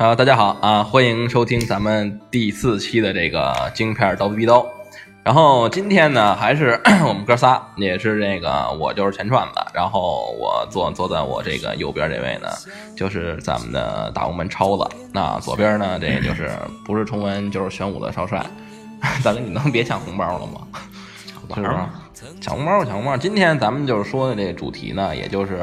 好，大家好啊，欢迎收听咱们第四期的这个京片刀逼刀。然后今天呢，还是 我们哥仨，也是这个我就是钱串子，然后我坐坐在我这个右边这位呢，就是咱们的大红门超子。那左边呢，这就是不是崇文就是玄武的少帅。大哥，你能别抢红包了吗？是不是？抢红包，抢红包。今天咱们就是说的这个主题呢，也就是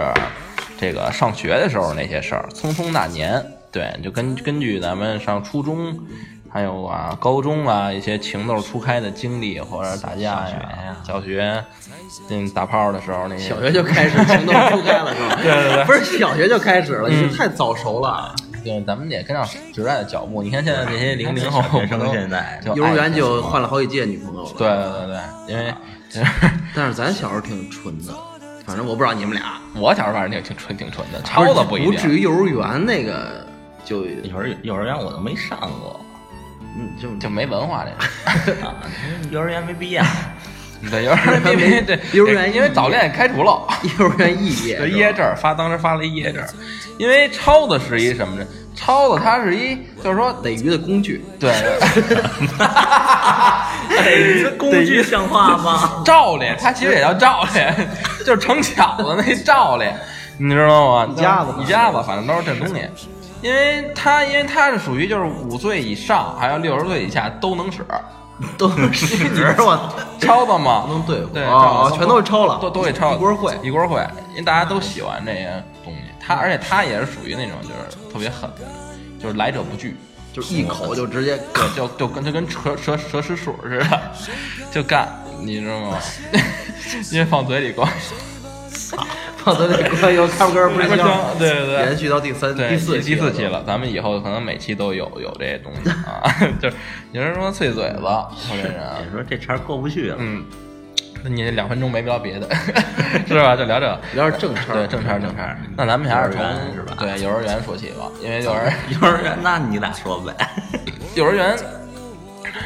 这个上学的时候那些事儿。匆匆那年，对，就根根据咱们上初中，还有啊高中啊一些情窦初开的经历，或者打架呀、小学，嗯打炮的时候那些。小学就开始情窦初开了是吧？对对对不是小学就开始了，你这太早熟了。对，咱们得跟上时代的脚步。你看现在这些零零后学生现在幼儿园就换。了好几届女朋友了。对对对对，因为 但是咱小时候挺纯的，反正我不知道你们俩，我小时候反正挺挺纯挺纯的，超子不一不至。于幼儿园那个就幼儿幼儿园我都没上过，嗯就就没文化这个。啊，幼儿园没毕业，对，幼儿园没没 对，幼儿园因为早恋开除了，幼儿园肄业就，毕业证发，当时发了一毕业证。因为超子是一什么呢？超子它是一，就是说，逮鱼的工具。对，逮鱼的工具像话吗？照脸，它其实也叫照脸，就是盛饺子那照脸，你知道吗？一家子一家子，反正都是这东西。因为它，因为它是属于就是五岁以上，还有六十岁以下都能使，都能使我超子嘛，能对付。对，全都是超了。都都给超一锅烩。一锅烩，因为大家都喜欢这些东西。他而且他也是属于那种就是特别狠的，就是来者不拒，就一口就直接 对，就就跟就跟蛇蛇蛇吃鼠似的，就干，你知道吗？因为放嘴里光放在那个又开不根不不香香，，对对对。延续到第三、第四第四期了。咱们以后可能每期都有有这些东西啊 就是有人说碎嘴子，或者是啊你说这茬过不去了，嗯，那你两分钟没聊别的，是吧？就聊这个。聊点正事儿，对，正茬正茬。那咱们还是从幼儿园是吧对幼儿园说起吧，因为幼儿幼儿园那你俩说呗，幼儿园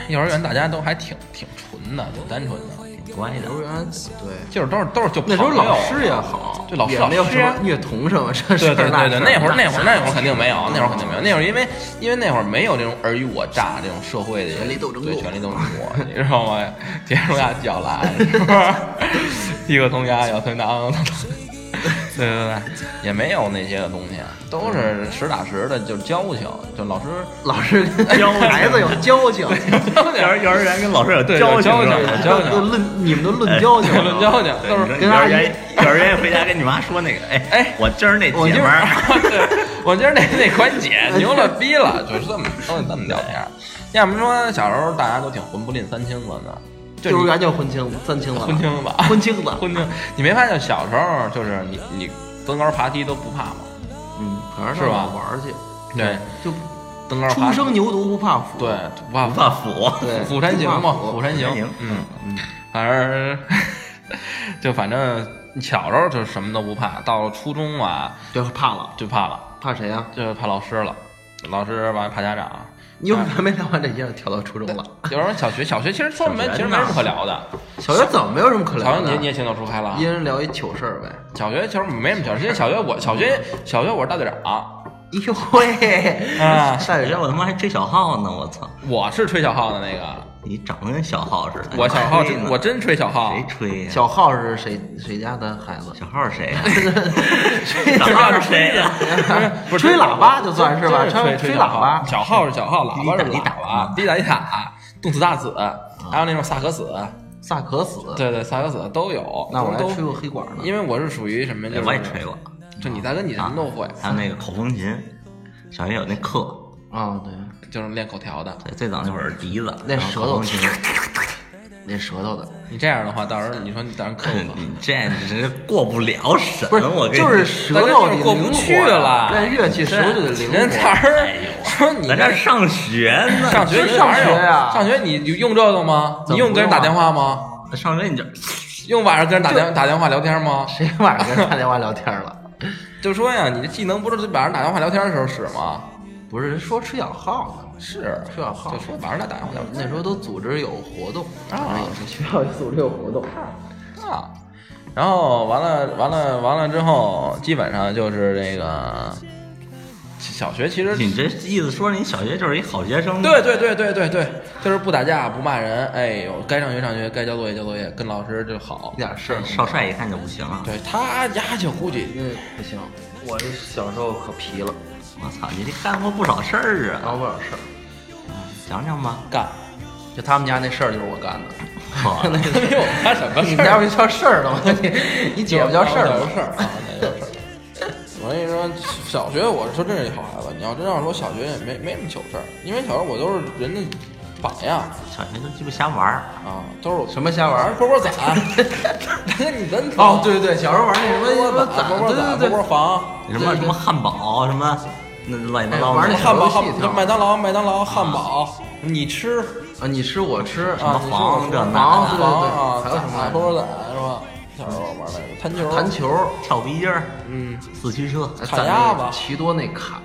幼儿园大家都还挺挺纯的，挺单纯的，挺乖的幼。儿园对。就是都是都是就那时候老师也好，对老师也没有老师什么虐童什么这事对对对对，那会儿那会儿那会儿肯定没有，那会儿肯定没有，那会儿因为因为那会儿没有这种尔虞我诈这种社会的权力斗争对权力斗争过，你知道吗？铁虫牙叫来，是不是？一个铜牙咬成当，对对对，也没有那些个东西，都是实打实的，就是交情，就老师老师跟 孩子有交情，幼儿幼儿园跟老师有对交情有交情交情。都论你们都论交情，论交情都是跟阿姨幼儿园幼儿园回家跟你妈说那个，哎哎。我今儿那我今姐们儿，我今儿那那款姐牛了逼了，就是这么都是这么聊天。要么说小时候大家都挺混不吝三清子的，就幼儿园就婚青三青子，婚青子，婚青子，婚青。你没发现小时候就是你你登高爬梯都不怕吗？嗯，可能是吧玩儿去，对，就登高爬初生牛犊不怕虎，对不怕不怕虎，对釜山行嘛，虎山行嗯嗯，反正 就反正小时候就什么都不怕，到了初中啊就怕了，就怕了，怕谁呀？就怕老师了，老师完了怕家长。你幼儿园没聊完这些，跳到初中了。有时候小学，小学其实说没，其实没什么可聊的。小学怎么没有什么可聊的？小学你你也情窦初开了啊一。人聊一糗事儿呗。小学其实没什么糗事，因为小学我小学小学我是大队长哎呦喂，啊，大学我他妈还吹小号呢，我操！我是吹小号的那个，你长得跟小号似的，我小号真我真吹小号谁，吹呀？小浩是谁谁家的孩子？小号是谁呀？吹小号是谁呀？不是吹喇叭就算是吧，真吹吹喇叭。小号是小号，喇叭是喇叭，滴答滴答，动次打次，还有那种萨克斯，萨克斯。对对，萨克斯都有。那我还吹过黑管呢。因为我是属于什么？就是我也吹过，就你大哥你什么都会，还有那个口风琴，小学有那课，啊，对，就是练口条的。最早那会儿是笛子，练舌头口风琴。练舌头的，你这样的话，到时候你说你到时候克服。你这这过不了审，不是我跟你就是舌头过不去了练乐器手就得灵人活。词儿哎呦说你在这上学呢，上学上学呀上学你你用这个吗？你用跟人打电话吗？上学你就用晚上跟人打电打电话聊天吗？谁晚上跟人打电话聊天了？就说呀，你的技能不是晚上打电话聊天的时候使吗？不是人说吃小号呢，是吃小号就。说玩了打电话聊天那时候都组织有活动啊也是学校组织有活动。啊。然后完了完了完了之后，基本上就是这个小学其实你这意思说你小学就是一好学生？对对对对对对，就是不打架不骂人，哎呦，该上学上学，该交作业交作业，跟老师就好一。点事儿少帅一看就不行了。对他呀，就估计嗯，不行，我这小时候可皮了，我操，你这干过不少事儿啊！干过不少事儿。讲讲吧。干，就他们家那事儿就是我干的。哇没有他什么你事儿，家不叫事儿了吗？你 你姐夫叫事儿的吗？事儿啊，那叫事儿。我跟你说，小学我说真是一好孩子。你要真要说小学也没没什么糗事儿，因为小时候我都是人家榜样小学都鸡巴瞎玩儿，啊，都是我什么瞎玩儿？波波攒，大哥你真哦，对对对，小时候玩那什么波波攒，波波攒，波波，房，什么什么汉堡，什么那乱七八糟的哎玩那汉堡小游戏挺好麦当劳麦当劳汉堡，你吃啊，你吃我吃啊，么房这那房的对对对啊，还有什么来着波波攒是吧？小时候玩那个弹球，弹，球，跳皮筋儿、嗯，四驱车，攒卡鸭子那奇多那卡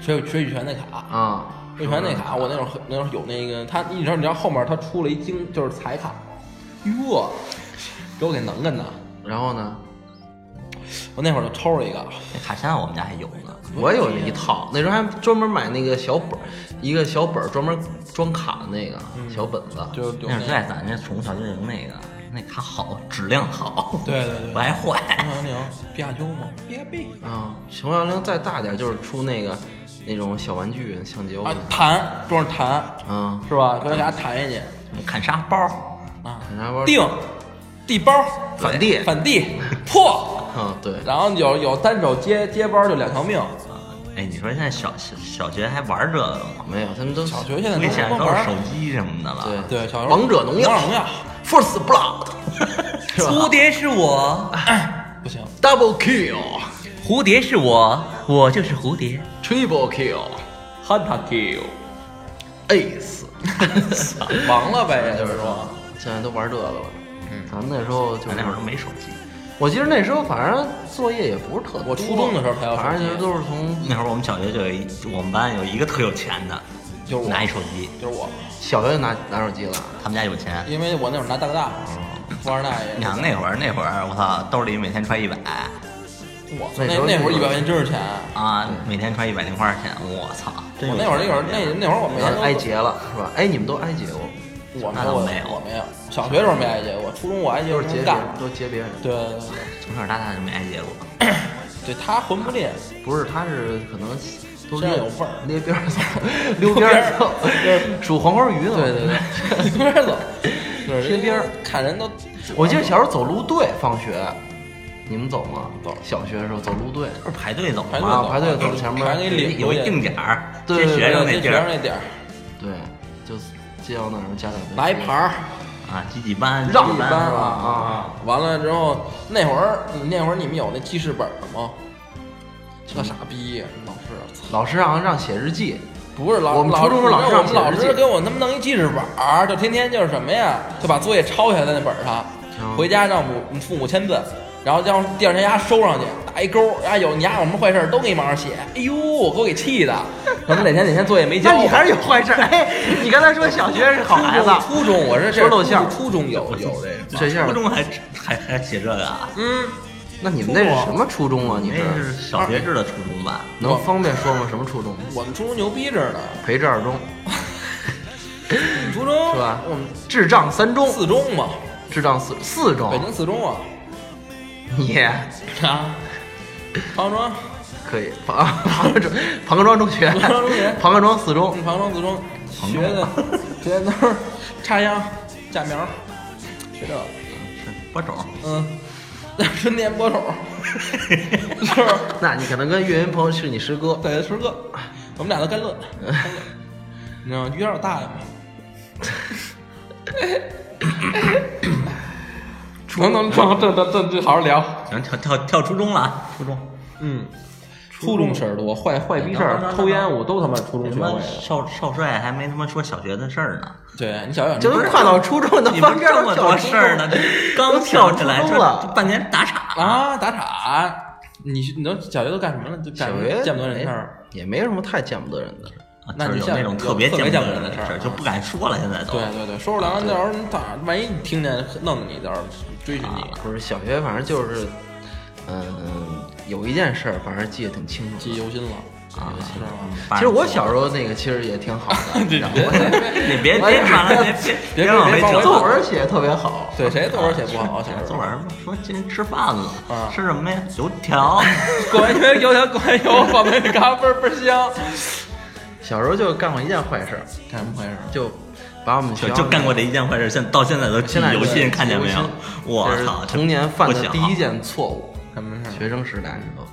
水水羽泉那卡。啊，水羽泉那卡，我那会儿那会儿有那个，他你知道你知道后面他出了一精就是彩卡，哟，给我给能跟的，然后呢，我那会儿就抽了一个，那卡现在我们家还有呢。我有那一套，那时候还专门买那个小本儿，一个小本儿专门装卡的那个小本子，就是在那咱这宠物小精灵那个，那卡好，质量好，对对对不爱坏。红小灵比亚丘嘛，比亚比啊，熊幺零再大点就是出那个那种小玩具橡胶啊的，弹装上弹嗯，是吧？给它给它弹下去砍沙包，啊，砍沙包定地包反地反地破，啊，对，然后有有单手接接包就两条命，哎，你说现在小小小学还玩这个吗？没有，他们都小学现在都是手光玩儿。机什么的了。对。对小时候王者荣耀。王者荣耀。First Blood 蝴蝶是我，不行，？Double Kill 蝴蝶是我，我就是蝴蝶。Triple Kill，Hunter kill，Ace，忙 了呗，就是说。现在都玩这个了。嗯，咱们那时候就那会儿都没手机，我记得那时候反正作业也不是特多，我初中的时候反正就是都是从那会儿我们小学就有一，我们班有一个特有钱的，就是我拿一手机，就是我，小学就拿拿手机了。他们家有钱。因为我那会儿拿大哥大，富二代也你想那会儿，那会儿我操，兜里每天揣一百我操那那会儿就一百块钱真是钱，啊，每天揣一百零花钱，我操！我那会儿那会儿那那会儿我每天挨劫了是吧？哎，你们都挨劫过，我没有我没有，小学时候没挨劫过，初中我挨劫都是劫别人，，都劫别人。对对对从小到大就没挨劫过。对，他混不吝，不是，他是可能都身上咧有味儿捏边儿走，溜边儿走，数黄花鱼呢。对对对，溜边儿走，就是贴边儿看人都，我记得小时候走路队放学，你们走吗？走小学的时候走路队，不是排队走啊排队走，前面有定点儿，接学生那地儿学生那点儿对，就街到那儿家长就拿一牌儿。啊，几几班，让几几班是吧啊，完了之后，那会儿那会儿你们有那记事本儿吗？特傻逼，老师，老师让让写日记，不是老我们老初中时候老师我们老让写日记师给我他妈弄一记事本儿，就天天就是什么呀，就把作业抄下来在那本儿上，嗯回家让母父母签字，然后让第二天丫收上去，打一勾，啊有你丫有什么坏事儿都给你往上写。哎呦，我给我给气的，可能哪天哪天作业没交。那你还是有坏事儿。哎，你刚才说小学是好孩子，初中我是这说露馅儿初中有有这个，这下初中还还还写这个啊？嗯，那你们那是什么初中啊？你那是是小学制的初中吧？能方便说吗？什么初中？我们初中牛逼着呢，培智二中 初中是吧我们智障三中，四中嘛，智障四四中北，京四中啊，你啊，庞庄，可以庞庞各庄庞各庄中学，庞各庄中学庞各庄四中嗯，庞庄四中学的学的都是插秧、架苗，学这个，是播种，嗯，春天播种，是？那你可能跟岳云鹏是你师哥，对，师哥，我们俩都干乐，你知道吗？于老大爷吗？能能能，这这这这好好聊。行，跳跳跳初中了啊，初中。嗯，初中事儿多，坏坏逼事儿，抽烟我都他妈初中什么学会的。少少帅还没他妈说小学的事儿呢，对你想想，这都不是快到初中的你们翻边儿这么多事儿呢，这刚跳起来这半年打岔，啊，打岔，你你都小学都干什么了？就干小学见不得人事儿。也没什么太见不得人的那你像那种特别有特别见不得人的事儿就不敢说了，现在都。对对对，说说两个，到时候你打，万一你听见弄你，到时候追寻你，不是小学，反正就是，嗯，有一件事儿，反正记得挺清楚的。记忆犹新了。啊，其实我小时候那个其实也挺好的，你别别别别别往回整别别作文写得特别好，对谁作文写不好？小时候作文说今天吃饭了啊，吃什么呀？油条。过完油油条过完油，放那里嘎嘣儿倍儿香。小时候就干过一件坏事，干什么坏事？就把我们学校就干过这一件坏事，现到现在都记现在忆犹新，看见没有我操，童年犯的第一件错误。什么事儿？学生时代时候，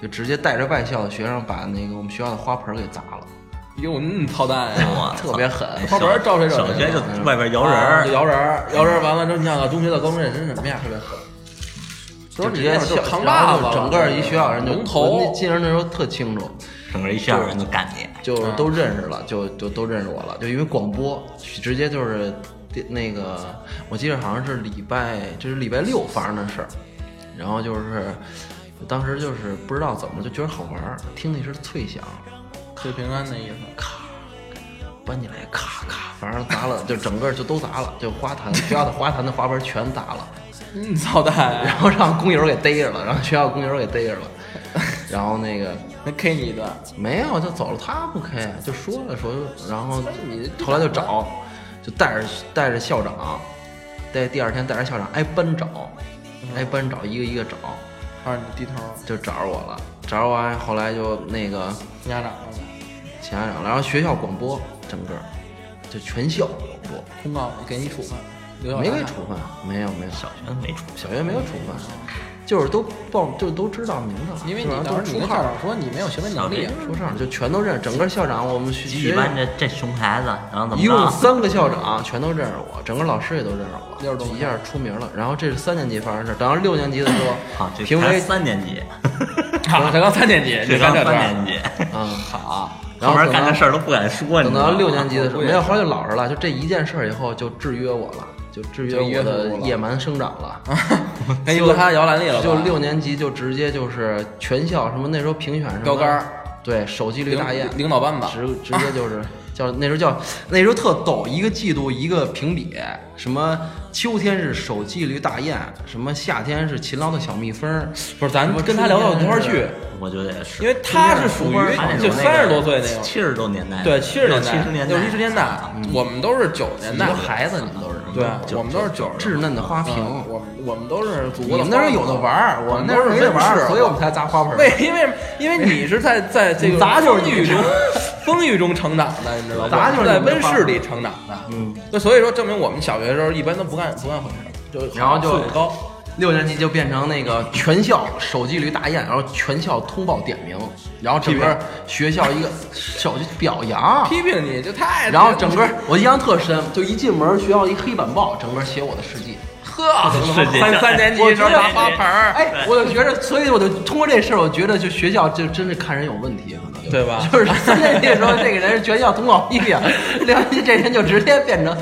就直接带着外校的学生把那个我们学校的花盆给砸了，哟，那么操蛋呀！我 特别狠。花盆儿招谁惹谁小学就了外边摇人摇人，摇人完了之后，你想想中学到高中认真什么呀？特别狠，就直接就扛把子了，整个一学校人就龙头我那记着那时候特清楚，整个一学校人都干你。就都认识了，就就都认识我了，就因为广播直接就是那个，我记得好像是礼拜，这是礼拜六发生的事儿，然后就是当时就是不知道怎么就觉得好玩儿，听那声脆响，脆平安的意思。咔，搬起来咔咔，反正砸了，就整个就都砸了，就花坛学校的花坛的花盆全砸了，嗯，操蛋然！后让工友给逮着了，让学校工友给逮着了，然后那个那 K 你一顿，没有就走了，他不 K，，就说了说，然后你后来就找，就带着带着校长，带第二天带着校长挨班找，挨班找，一个一个找，让你低头，就找着我了，找着完后来就那个家长请家长，然后学校广播整个就全校广播。通告给你处分，没给处分，没有没有，小学没处，小学没有处分，就是都报就都知道名字了，因为你当时出校长说你没有行为能力啊，出上就全都认识，整个校长我们学学一般这这熊孩子，然后怎么一共？三个校长全都认识我，整个老师也都认识我，一下出名了。然后这是三年级发生的事，等到六年级的时候啊，，评为三年级，好，才刚三年级，这刚这事儿。三年级，嗯，好，然后面后等到干的事儿都不敢说，等到六年级的时候，没有，后来就老实了，就这一件事儿以后就制约我了，就制约我的野蛮生长了。跟一个他摇篮里了，就六年级就直接就是全校什么那时候评选什么标杆儿，对手纪律大雁，领导班子，直直接就是叫那时候叫那时候特逗，一个季度一个评比，什么秋天是手纪律大雁，什么夏天是勤劳的小蜜蜂，不是咱跟他聊到一块儿去，我觉得也是，因为他是属于就三十多岁那个，七十多年代，对七十年代，七十年代，六七十年代，我们都是九十年代孩子你们都是对，九我们都是九十稚嫩的花瓶。嗯我们我们都是祖国的们那时候有的玩儿，我们那时候没得玩儿，所以我们才砸花盆儿。为因为因为你是在在这个 砸就是你风雨中 风雨中成长的，你知道吗？砸就是在温室里成长的，嗯，就所以说证明我们小学的时候一般都不干不干坏事，就然后就高，六年级就变成那个全校手纪律大雁，然后全校通报点名，然后整个学校一个手机表扬，批评你就太，然后整个我印象特深，就一进门学校一黑板报，整个写我的事迹。呵，三三年级时候拿花盆儿，哎，我就觉得，所以我就通过这事儿，我觉得就学校就真的看人有问题，可能就。对吧？就是三年级的时候，这个人是全校通报批评，两年级这人就直接变成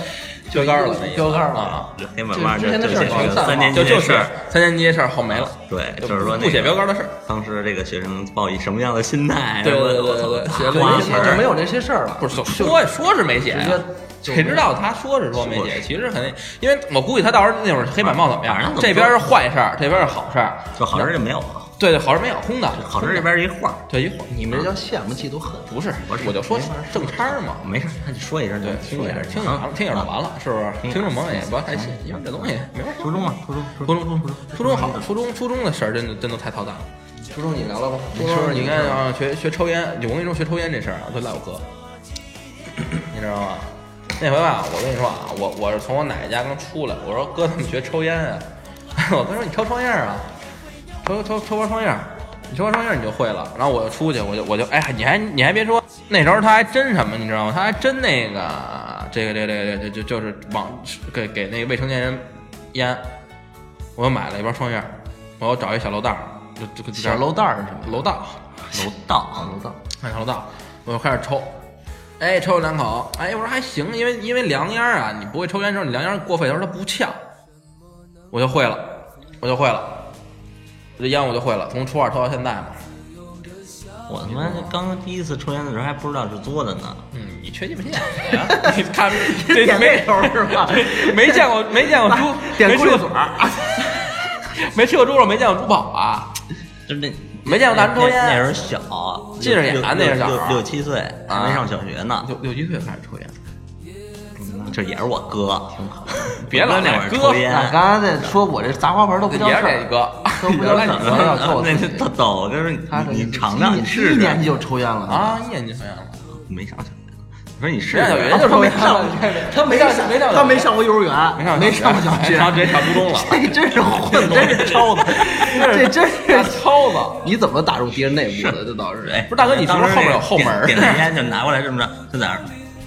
标杆了标杆了。啊，这黑板报之前的就就写事三年级就就的事儿是。三年级的事儿后没了，对，就就是说不写标杆的事儿，当时这个学生抱以什么样的心态？对对对我对对写就没有这些事儿了，不是说说是没写谁知道他说是说没写，其实肯定，因为我估计他到时候那会儿黑板报怎么样这边是坏事儿，这边是好事儿，就好事儿就没有了，对对，好事没有，空的，好事这边一画儿，对一晃你们这叫羡慕嫉妒恨。不是不是我就说正差儿嘛，没事儿，那就说一声，对，听一声，听一下，听一下就完了，是不是？听听众朋友也不要太信，因为这东西没法说。初中嘛，初中，初初中，初中，初中好，初中，初中的事儿真的真的太操蛋了。初中你聊聊吧，初中你看啊，学学抽烟，我跟你说学抽烟这事儿啊，都赖我哥，你知道吗？那回吧，我跟你说啊，我我是从我奶奶家刚出来，我说哥怎么学抽烟啊？我哥说你抽抽烟啊，抽抽抽包双叶儿，你抽包双叶儿你就会了。然后我就出去，我就我就哎，你还你还别说，那时候他还真什么，你知道吗？他还真那个这个这个这个这就就是往给给那个未成年人烟，我又买了一包双叶儿，我又找一小楼道儿，就就就小楼道儿是什么？楼道，楼道啊，楼道。看小楼道，我又开始抽，哎，抽了两口，哎，我说还行，因为因为凉烟儿啊，你不会抽烟的时候，你凉烟儿过肺的时候它不呛，我就会了，我就会了，这烟我就会了，从初二抽到现在嘛，我他妈刚第一次抽烟的时候还不知道是嘬的呢，嗯，你缺鸡巴线呀？你看这没头是吧？没见过没见过猪，点没吃过嘴儿，没吃过猪肉，没见过猪跑啊？就那没见过大人抽烟。那那时候小，近视眼六那是小六六六七岁，还没上小学呢。六六七岁开始抽烟，嗯这也是我哥，挺可别老那会儿抽烟，那刚才在说我这砸花盆都不叫事儿。这个，都不叫事儿，我要做我那自己。特逗，就是他这你尝尝，你试试。一年级就抽烟了啊，一年级抽烟了，没上小学呢，我说你试人家小就抽烟他了，他没上没上他没上过幼儿园，没没上上过小学，上直接上初中了，这真是混，真是超子，这真大是。超子。你怎么打入敌人内部的？这倒是。哎，不是大哥你是不是后面有后门儿点点根烟就拿过来这么着，就在那儿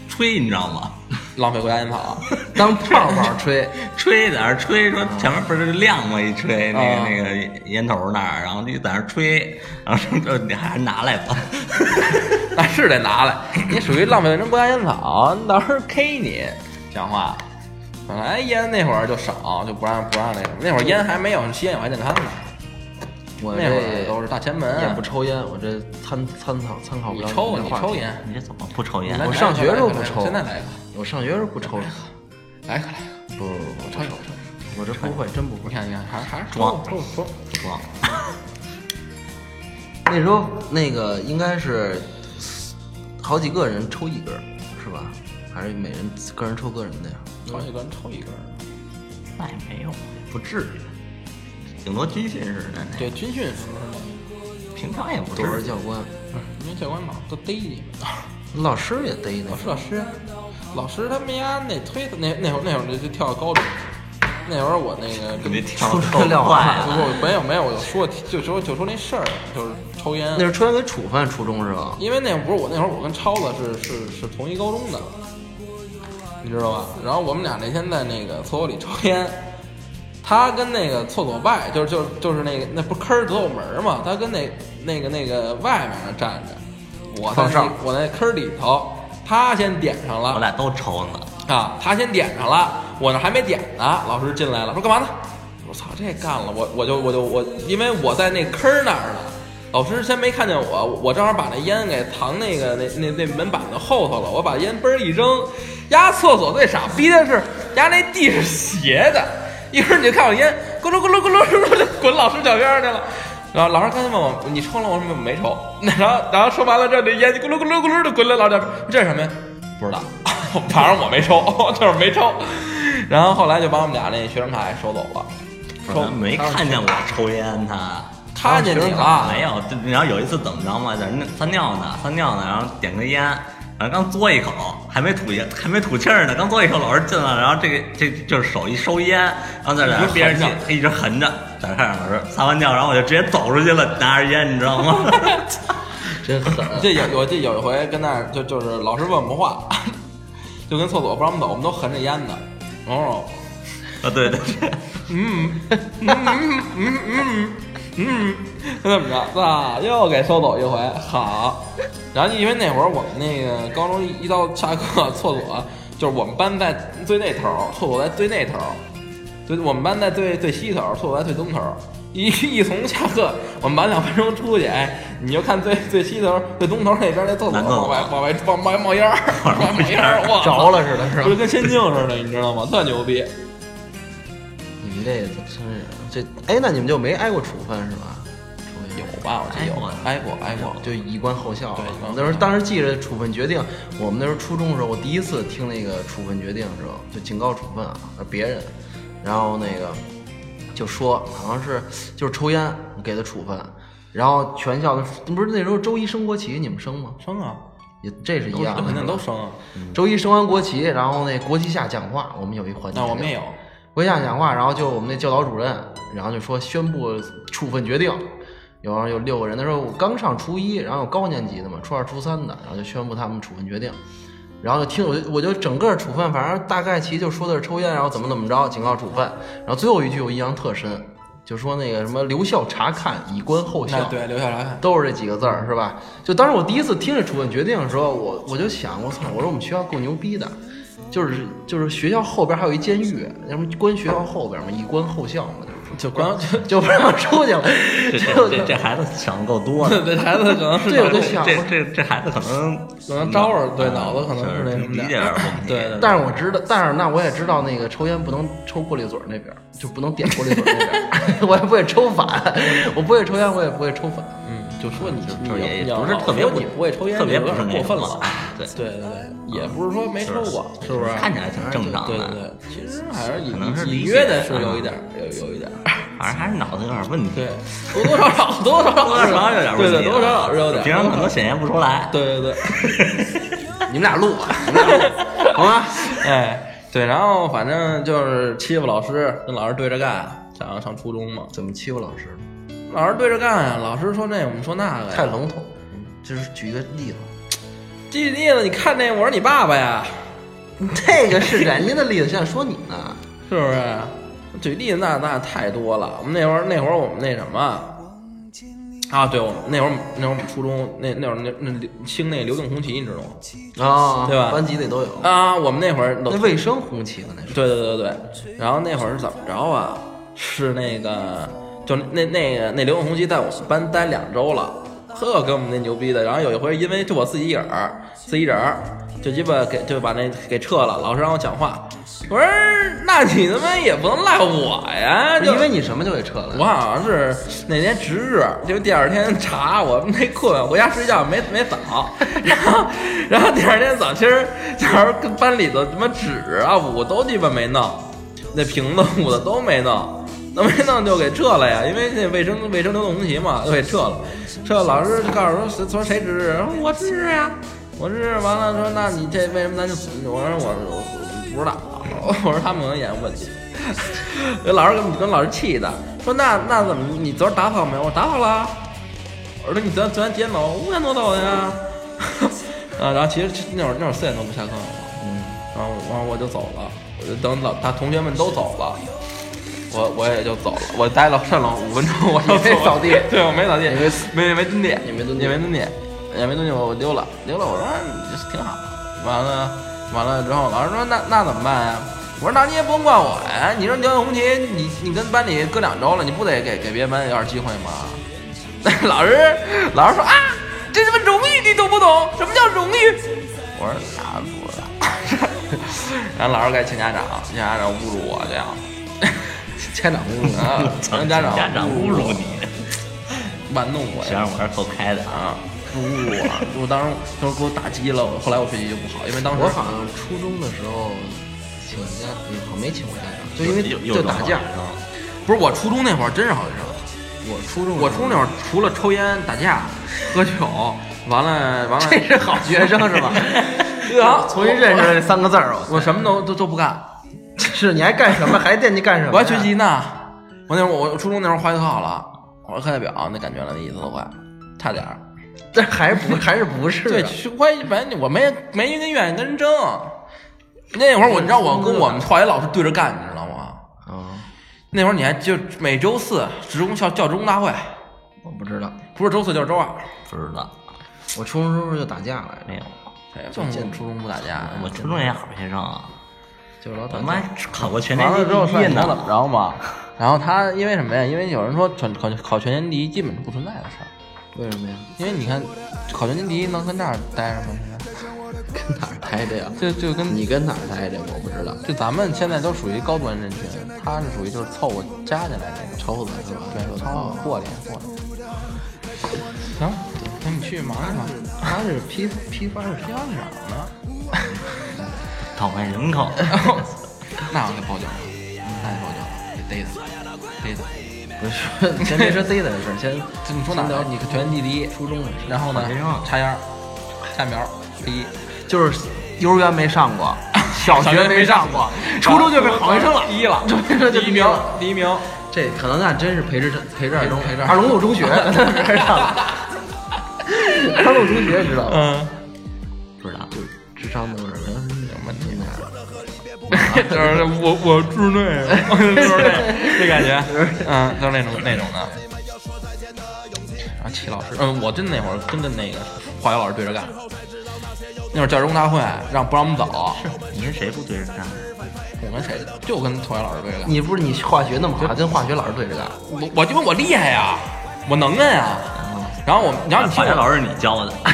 吹，你知道吗？浪费国家烟草，当泡泡吹，吹在那儿吹，说前面不是亮吗？一吹那啊个那个烟头那儿，然后就在那儿吹，然后说你还是拿来吧。那是得拿来。你属于浪费人国家烟草，你到时候 K 你，讲话。本来烟那会儿就少，就不让不让那个，那会儿烟还没有吸烟有害健康呢。我那会儿这都是大前门，也不抽烟，我这参参考参考不了你抽你抽烟，你这怎么不抽烟？我上学时候不抽现在来一个，我上学时候不抽，来一个来一个，不不不，我抽我抽。我这不会，真不会。你看你看，还是还是装抽抽抽。装。那时候那个应该是好几个人抽一根儿，是吧？还是每人个人抽个人的呀？好几个人抽一根儿。那也没有，不至于，顶多军训似的。对，军训什么的，平常也不都是。教官，因为教官嘛都逮你们。老师也逮呢老。师老师，老师他们家那推的那那会儿那会儿就就跳到高中，那会儿我那个跟出得够这料快啊不了。不没有没有，我就说就说就说那事儿，就是抽烟那。是抽烟给处分，初中是吧？因为那不是我那会儿我跟超子是是是同一高中的，你知道吧？然后我们俩那天在那个厕所里抽烟，他跟那个厕所外就是就是就是那个那不是坑儿都有门儿嘛，他跟那那个那个外面那站着，我在我在那坑儿里头，他先点上了。我。俩都抽呢，啊，他先点上了，我那还没点呢，老师进来了，说干嘛呢？我操，这干了，我我就我就我，因为我在那坑儿那儿呢，老师先没看见我，我正好把那烟给藏那个那那那门板子后头了，我把烟嘣儿一扔，压厕所最傻逼的是，压那地是斜的，一会儿你就看我烟咕噜咕噜咕噜咕噜就滚老师脚边上去了。然后老师刚才问我你抽了吗，我说没抽。然后然后说完了之后，这烟就咕噜咕噜咕噜的滚了老师脚边，这是什么呀？不知道，反 正我没抽，就是没抽。然后后来就把我们俩那学生卡也收走了，抽没看见我抽烟，他看见你了，没有。然后有一次怎么着嘛，在那撒尿呢，撒尿呢，然后点根烟，然后刚嘬一口，还没吐烟，还没吐气儿呢，刚嘬一口，老师进来，然后这个这就是手一收烟，然后在这儿憋着气，他一直横着，在这看着老师撒完尿，然后我就直接走出去了，拿着烟，你知道吗？真狠。这有我记得有一回跟那儿就就是老师问我们话，就跟厕所不让我们走，我们都横着烟呢。然后啊，对对对，嗯嗯嗯嗯嗯嗯，就这么着，啊，又给收走一回，好。然后因为那会儿我们那个高中一到下课，厕所就是我们班在最那头，厕所在最那头儿，就我们班在最最西头，厕所在最东头。一 一从下课，我们晚两分钟出去，哎，你就看最最西头、最东头那边那厕所往外往外往外冒烟儿，往外冒烟儿，哇，着了似的，是吧就？跟仙境似的，你知道吗？特牛逼。你们这真是这哎，那你们就没挨过处分是吧？有吧？我记得有挨挨过挨过。就以观后效了。对那时候当时记着处分决定，我们那时候初中的时候，我第一次听那个处分决定的时候，就警告处分啊，别人，然后那个就说好像是就是抽烟给的处分，然后全校的不是那时候周一升国旗，你们升吗？升啊，也这是一样的，肯定都升啊。周一升完国旗，然后那国旗下讲话，我们有一环节，那我们也有，国旗下讲话，然后就我们那教导主任，然后就说宣布处分决定，有有六个人，那时候我刚上初一，然后有高年级的嘛，初二、初三的，然后就宣布他们处分决定，然后就听我就我就整个处分，反正大概其就说的是抽烟，然后怎么怎么着，警告处分，然后最后一句我印象特深，就说那个什么留校察看，以观后效。对留下来看。都是这几个字儿，是吧？就当时我第一次听这处分决定的时候，我我就想，我操，我说我们学校够牛逼的，就是就是学校后边还有一监狱，那什么关学校后边嘛，以观后效嘛，就是就关就就不让出去了。这就这这这孩子想的够多的，这孩子可能是这我就想这这这孩子可能可能招儿对嗯脑子可能是那什么理解点。对对，但是我知道，但是那我也知道，那个抽烟不能抽玻璃嘴儿那边儿，就不能点玻璃嘴儿那边儿。我也不会抽反，我不会抽烟，我也不会抽反。嗯，就说你也要不是特别你不会抽烟，特别有点不是那过分了。对对对对，也不是说没抽过，是不是？看起来挺正常的，对对对，其实还是隐约的是啊有一点儿，有有一点儿。反正还是脑子有点问题，对，多多少少，多多少少，有点问题，对对，多多少少是有点。平常可能显现不出来。对对对，你们俩录吧，你们俩录，好吗？哎，对，然后反正就是欺负老师，跟老师对着干。上上初中嘛，怎么欺负老师？老师对着干呀，老师说那，我们说那个呀，太笼统。就是举个例子，举例子，你看那，我是你爸爸呀，这个是人家的例子，现在说你呢。是不是？举例子那那太多了。我们那会儿那会儿我们那什么啊？对，我们那会儿那会儿我们初中那那会儿那那兴那流动红旗，你知道吗？啊对吧班级里都有。啊，我们那会儿都那卫生红旗可那是。对对对对，然后那会儿是怎么着啊？是那个，就那那个那流动红旗在我们班待两周了，呵，跟我们那牛逼的。然后有一回，因为就我自己一人儿，自己一人儿，就鸡巴给就把那给撤了。老师让我讲话，我说那你他妈也不能赖我呀，就因为你什么就给撤了。我好像是那天值日，就第二天查我没困，回家睡觉没没早，然后然后第二天早，其实就是跟班里头什么纸啊我都鸡巴没弄，那瓶子捂的都没弄，那没弄就给撤了呀，因为那卫生卫生流动红旗嘛，就给撤了。撤了，老师就告诉说谁说谁值日，我值日呀，我值日。完了说那你这为什么咱就我说我我不知道，我说他们可能也有问题。给老师跟跟老师气的，说那那怎么你昨儿打扫没有？我打扫了。我说你昨昨天几点走？五点多走的呀。啊，然后其实那会儿那会儿四点多不下课了嘛，嗯，然后然后我就走了，我就等老他同学们都走了，我我也就走了，我待了剩了五分钟，我就你没扫地 对我没扫地，也没没没蹲地，你没蹲地也没蹲地，也没蹲地，我溜了溜了，我说挺好，完了完了之后，老师说那那怎么办呀？我说那你也不用怪我呀，你说流动红旗，你你跟班里搁两周了，你不得给给别的班有点机会吗？老师老师说啊，这他妈荣誉你懂不懂？什么叫荣誉？我说啥不知道。然后老师该请家长，请家长侮辱我这样，家长侮辱啊，让家长家长侮辱你，玩弄我呀学生我是够开的啊。啊，侮辱我，我当时都给我打击了。后来我学习就不好，因为当时我好像初中的时候请家，好像没请过家长，就因为就打架。不是我初中那会儿真是好学生。我初中，我初中那会儿除了抽烟、打架、喝酒，完了完了，这是好学生是吧？对啊，重新认识了这三个字儿，我我什么都都都不干，是你还干什么？还惦记干什么？我还学习。呢。我那会儿我初中那会儿怀特好了，我是课代表，那感觉了，那意思都快，差点儿。但还是不还是不是啊？对，关键反正我没没一个愿意跟人争。那会儿我你知道我跟我们化学老师对着干，你知道吗？啊，那会儿你还就每周四职工校教职工大会，我不知道。不是周四就是周二。不知道，我初中时候就打架来着，没有。哎呀，就初中不打架，我初中也好学生啊，就是老打我他妈。考过全年级第一呢怎。么着嘛？然后他因为什么呀？因为有人说全考考全年第一基本是不存在的事儿，为什么呀？因为你看考全年第一能跟那儿待着吗？现在跟哪儿待着呀？就就跟你跟哪儿待着？我不知道。就咱们现在都属于高端人群，他是属于就是凑合加进来那种。抽子是吧？对，抽子超过点过年。行，那你去忙去吧。他是批批发是。批发市场呢？讨厌人口，那我得报警了，那得报警了，得逮他，逮他。不是，先别说逮他的事儿，先 就你说哪儿？你全年级第一，初中的事。然后呢？插秧儿，下苗第一。就是幼儿园没上过，小学没上过，初中就被好学生了，第一了，第一名，第一名。这可能那真是培智培智二中陪着二龙路中学二龙路中学知道吗？嗯，不知道。就智商都是。就是我我之内，就是那那感觉，嗯，就是那种那种的。然后齐老师，嗯，我真那会儿真跟那个化学老师对着干。那会儿教职工大会让不让我们走，你跟谁不对着干？我跟谁就跟化学老师对着干。你不是你化学那么好，跟化学老师对着干？我我因为我厉害呀，我能耐呀。然后我，然后你听我老师你教的，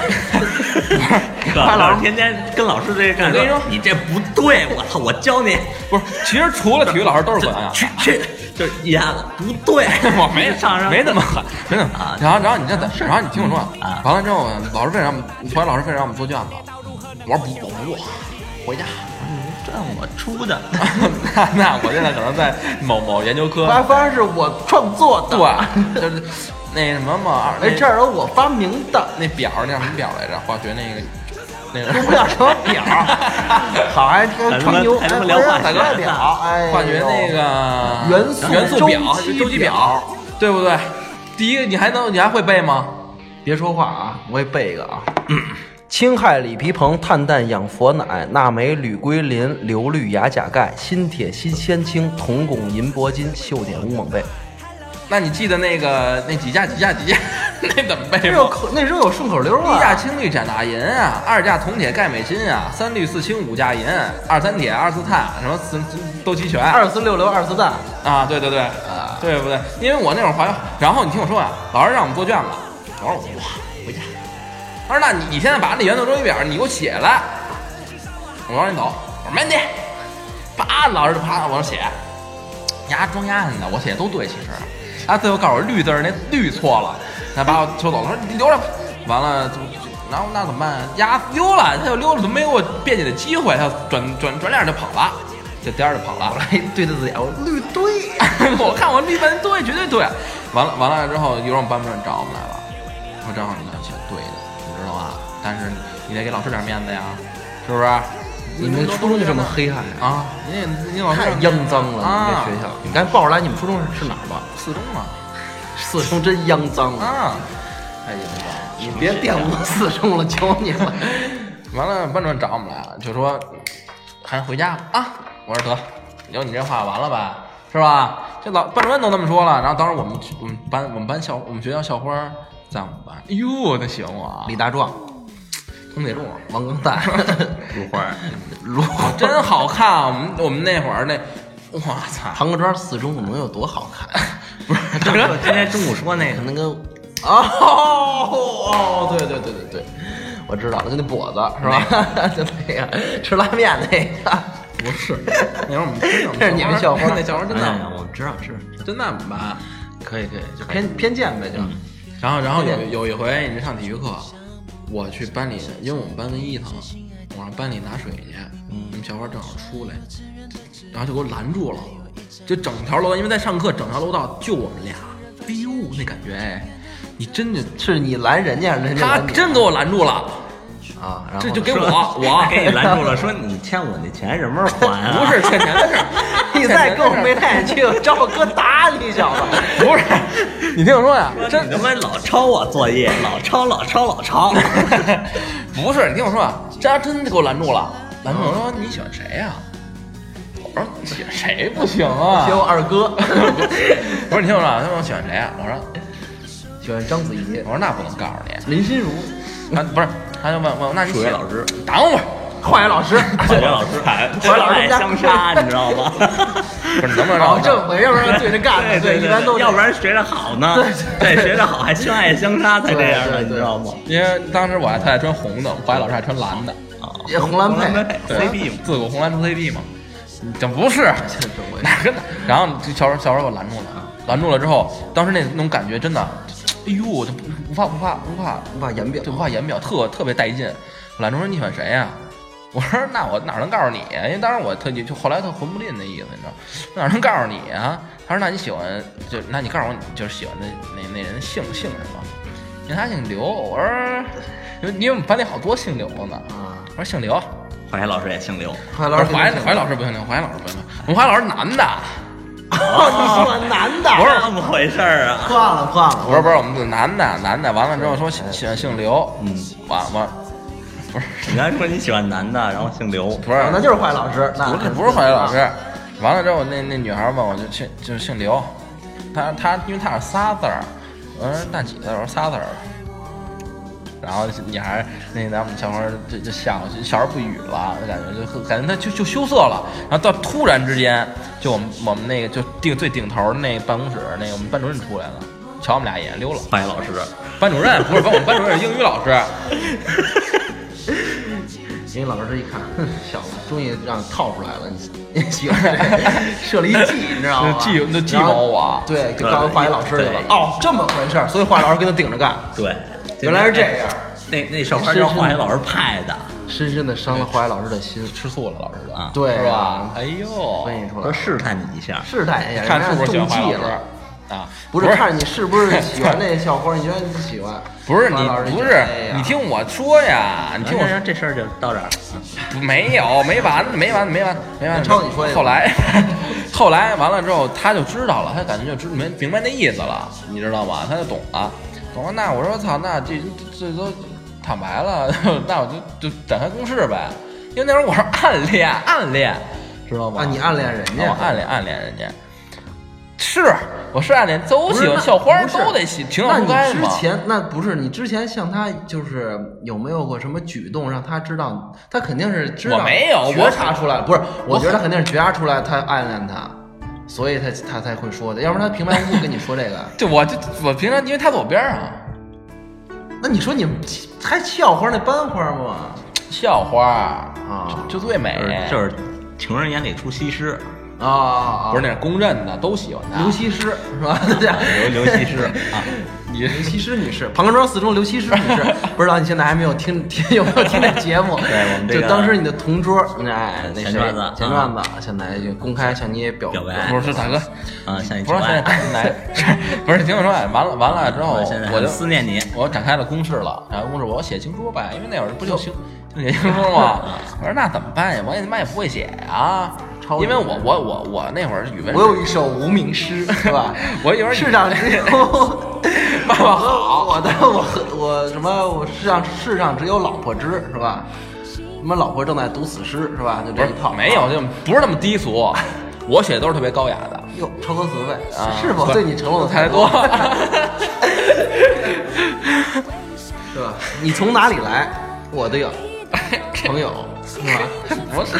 化学老师老师天天跟老师这干我跟你说你这不对，我操，我教你，不是，其实除了体育老师都是管啊。去去，就一下子不对，我没上上没那么狠，没那么啊然后然后你这等，然后你听我说啊完了之后，老师为啥同学老师为啥让我们做卷子？我说不，我不做，回家。这我出的，那那我现在可能在某某研究科，发发是我创作的，对，就是那什么嘛，二哎，这儿有我发明的，那表儿那叫什么表来着？化学那个那个不叫什么表，好还吹牛，还他妈哎聊化学大哥表，哎，化学那个元素元素表周期表表，对不对？第一个你还能你还会背吗？别说话啊，我也背一个啊。氢氦锂铍硼碳氮氧氟氖钠镁铝硅磷硫氯氩钾钙锌铁锌铅氢铜汞银铂金溴碘钨锰钡。那你记得那个那几价几价几价 那怎么背这有？口那时候有顺口溜啊一价啊。氢氯钾钠银啊，二价铜铁钙镁锌啊，三氯四氢五价银，二三铁二四碳，什么四都齐全。二四六硫二四氮，啊，对对对，啊对不对？因为我那会儿化学，然后你听我说呀、老师让我们做卷子，我说哇，回家。他说那你你现在把那元素周期表你给我写来。我说你走，我说没问题。啪，老师就啪，我说写，丫装丫的，我写的都对，其实。啊，最后告诉我绿字儿那绿错了，他把我抽走了，说你留着吧。完了就，然后那怎么办？丫溜了，他就溜了，都没给我辩解的机会，他转转转脸就跑了，这颠儿就跑了。对着自己，我绿对，我看我绿班对，绝对对。完了完了之后，一会儿我们班主任找我们来了，我正好你要写对的，你知道吧？但是你得给老师点面子呀，是不是？你们初中就这么黑暗？啊？你也你老师太肮脏了，你们这学校。你赶紧报出来，你们初中是是哪儿吧？四中啊四中真肮脏啊！啊！太肮脏了，你别玷污四中了，求你了。完了，班主任找我们来了，就说还回家吧啊！我说得，有你这话完了吧，是吧？这老班主任都那么说了，然后当时我们我们班我们班校我们学校校花在我们班，哎呦，他喜欢我啊，李大壮、童铁柱。王刚蛋、如花芦花真好看啊！我们我们那会儿那，我操，唐各庄四中能有多好看？不是就是我今天中午说那个，那个哦 哦，对对对对对，我知道了，就那跛子是吧？就那个吃拉面那个，不是，那会儿我们真的，这是你们校花那校花真的我知道是，真的吧。可以可以，就偏偏见呗，就然后然后有有一回你上体育课，我去班里，因为我们班跟一层，我让班里拿水去，我们小伙正好出来，然后就给我拦住了，就整条楼道，因为在上课，整条楼道就我们俩，哎呦那感觉哎，你真的，是你拦人家，人家他真给我拦住了，啊，然后这就给我我给你拦住了，说你欠我那钱什么时候还啊？不是欠钱的事儿，你再跟我没带眼镜，找我哥打你小子！不是，你听我说呀，说真你他妈老抄我作业，老抄老抄老抄。不是，你听我说啊，这还真给我拦住了，拦住我说你喜欢谁呀、我说你喜欢谁不行啊？喜欢我二哥，不是你听我说啊，他说我喜欢谁啊？我说喜欢章子怡我、说那不能告诉你，林心如，啊不是，他就问问我那你数学老师，等会儿，化学老师，化学老师。还化学老师爱相杀，你知道吗？不是能不能让搞我政委，要不然对着干的，对一般都要不然学着好呢，对，学着好还相爱相杀才这样的，对对对你知道吗？因为当时我还特爱穿红的，化学老师爱穿蓝的，啊，也红蓝配对 CB 嘛，自古红蓝出 CP 嘛，这不是。哪跟哪？然后这小时候小时候给我拦住了，拦住了之后，当时那那种感觉真的，哎呦，我就法无法无法无法言表就无法言表，特特别带劲。兰州说你喜欢谁呀、我说那我哪能告诉你呀？因为当时我特就后来特混不吝那意思，你知道，我哪能告诉你啊？他说那你喜欢就那你告诉我你就是喜欢的那那人姓姓什么？因为他姓刘。我说因为因为我们班里好多姓刘的呢。啊，我说姓刘。化学老师也姓刘，化学老师华华老师不姓刘，华老师不姓刘，我们华老师男的。哦，你喜欢男的？不是那么回事儿啊。换了换了，不是不是，我们是男的男的。完了之后说喜喜欢姓刘，嗯，完完不是你刚才说你喜欢男的，然后姓刘，不是哦那就是化学老师，那不是不是化学老师。完了之后，那那女孩问我就姓就姓刘，她她因为她是仨字儿，我说那几个字儿？我说仨字儿。然后你还是那咱们小孩儿就就笑笑而不语了，就感觉就感觉他就就羞涩了。然后到突然之间，就我们我们那个就顶最顶头那办公室那个我们班主任出来了，瞧我们俩一眼溜了。化学老师，班主任不是，我们班主任是英语老师。英语老师一看，哼，小子终于让你套出来了，你你喜欢这个 设了一计，你知道吗？计那计谋我对，就告诉化学老师去了对。哦，这么回事儿，所以化学老师跟他顶着干，对，原来是这样，那那校花就是化学老师派的，深深的伤了化学老师的心。吃醋了，老师啊，对是吧啊？哎呦，分析出来了，说试探你一下，试探一下，看是不是喜欢中计了。啊？不是看你是不是 喜欢那校花，你觉得你喜欢？不是你不是觉得哎呀你听我说呀，你听我说这事儿就到这儿。没有没完没完没完没完。超你说一个后来后来完了之后，他就知道了，他感觉就知明明白那意思了，你知道吗？他就懂了，懂了。那我说操，那这这都坦白了，那我就就展开攻势呗。因为那时候我是暗恋暗恋，知道吗？啊，你暗恋人家我，暗恋暗恋人家。是，我是暗恋，都喜欢校花都得喜，情有那你。之前那不是你之前向他就是有没有过什么举动让他知道？他肯定是知道，我没有觉我察出来。不是，我我觉得他肯定是觉察出来他暗恋他，所以他他才会说的，要不然他平白无故跟你说这个。就我就我平常因为他在我边上，那你说你们还校花那班花吗？校花啊。就就最美。就是，就是情人眼里出西施，啊啊，不是那是公认的，都喜欢他。刘西施是吧？对 刘刘西施啊，你刘西施女士，庞各庄四中刘西施女士，不知道你现在还没有听 听有没有听这节目？对我们这个就当时你的同桌，哎，那谁钱转子钱转子，现在就公开向你表表白不是大哥，啊，向你不是现在求爱，来，不是听我说，哎完了完了之后，我现在我就思念你，我展开了公式了，展开公式，我写情书呗，因为那会儿不就情就写情书吗？我说那怎么办呀？我也他妈也不会写呀，超因为我我我我那会儿语文我有一首无名诗，是吧？我有点世上只有 爸爸好我的我和我什么？我世上世上只有老婆知，是吧？什么老婆正在读死诗，是吧？就这一套。没有，就不是那么低俗，我写的都是特别高雅的。哟，超哥词汇啊是否对你承诺的太多是吧？你从哪里来？我的朋友，是吧？不是，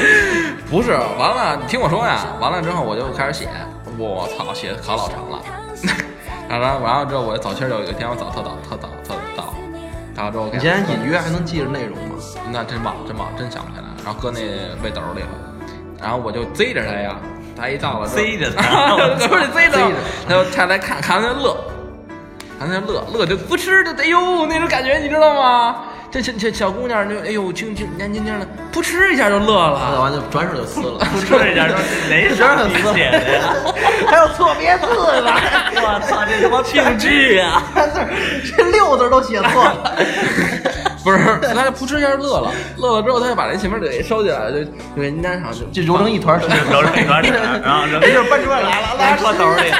不是，完了，你听我说呀，完了之后我就开始写，我操，写的可老长了。然后完了之后，我早清儿有一天我早特早特早特早，到了之后我给你现在隐约还能记着内容吗？那真忘真忘真想不起来，然后搁那背兜里了，然后我就贼着他呀，他一到了之后贼着他可不是贼着贼着，他就他来看看他乐，看他乐乐就不吃就，哎呦那种感觉你知道吗？这这这小姑娘就哎呦轻轻年轻轻的，噗嗤一下就乐那了。完就转手就撕了，噗嗤 一下说哪傻逼写的呀？还有错别字呢，我操，这他妈病句啊！三字这六字都写错了。不是，他就噗嗤一下乐了，乐了之后他就把那信封纸给收起来了，就就给人家上就就揉成一团儿，揉成一团纸，然后扔没事，班主任来了，拉车头里，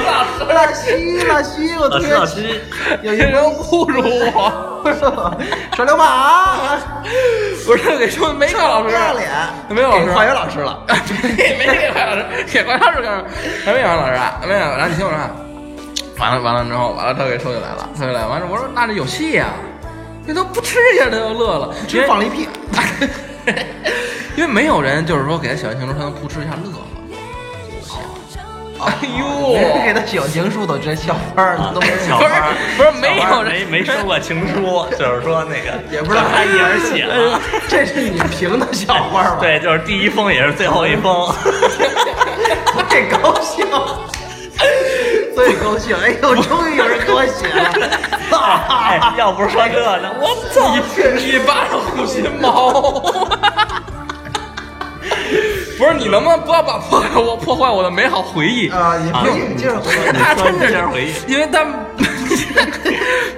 拉稀拉稀，我老特别师老师，有一有人侮辱我，耍流氓，不是给说没给老师不要脸，没有老师化学老师了。没给化学老师，给化学老师干什么？还没有黄老师啊，没有。然后你听我说，完了。完了。之后，完了。他给收起来了，收起来完了，我说那这有戏呀、这都不吃一下他就乐了，因只放了。一屁，因为没有人就是说给他写完情书，他能扑哧一下乐了。哎没人给呦，他写情书都直接校花儿，都没小花儿不是没有人没没收过情书，就是说那个也不知道他一人写了。这是你评的校花儿吧？，对，就是第一封也是最后一封。这高兴，最高兴！哎呦，终于有人给我写了，哎，要不是说这呢，我操！一巴掌护心毛。不是你能不能不要把破坏我破坏我的美好回忆？啊！你回忆，接着回忆。他真你说你接着是回忆，因为他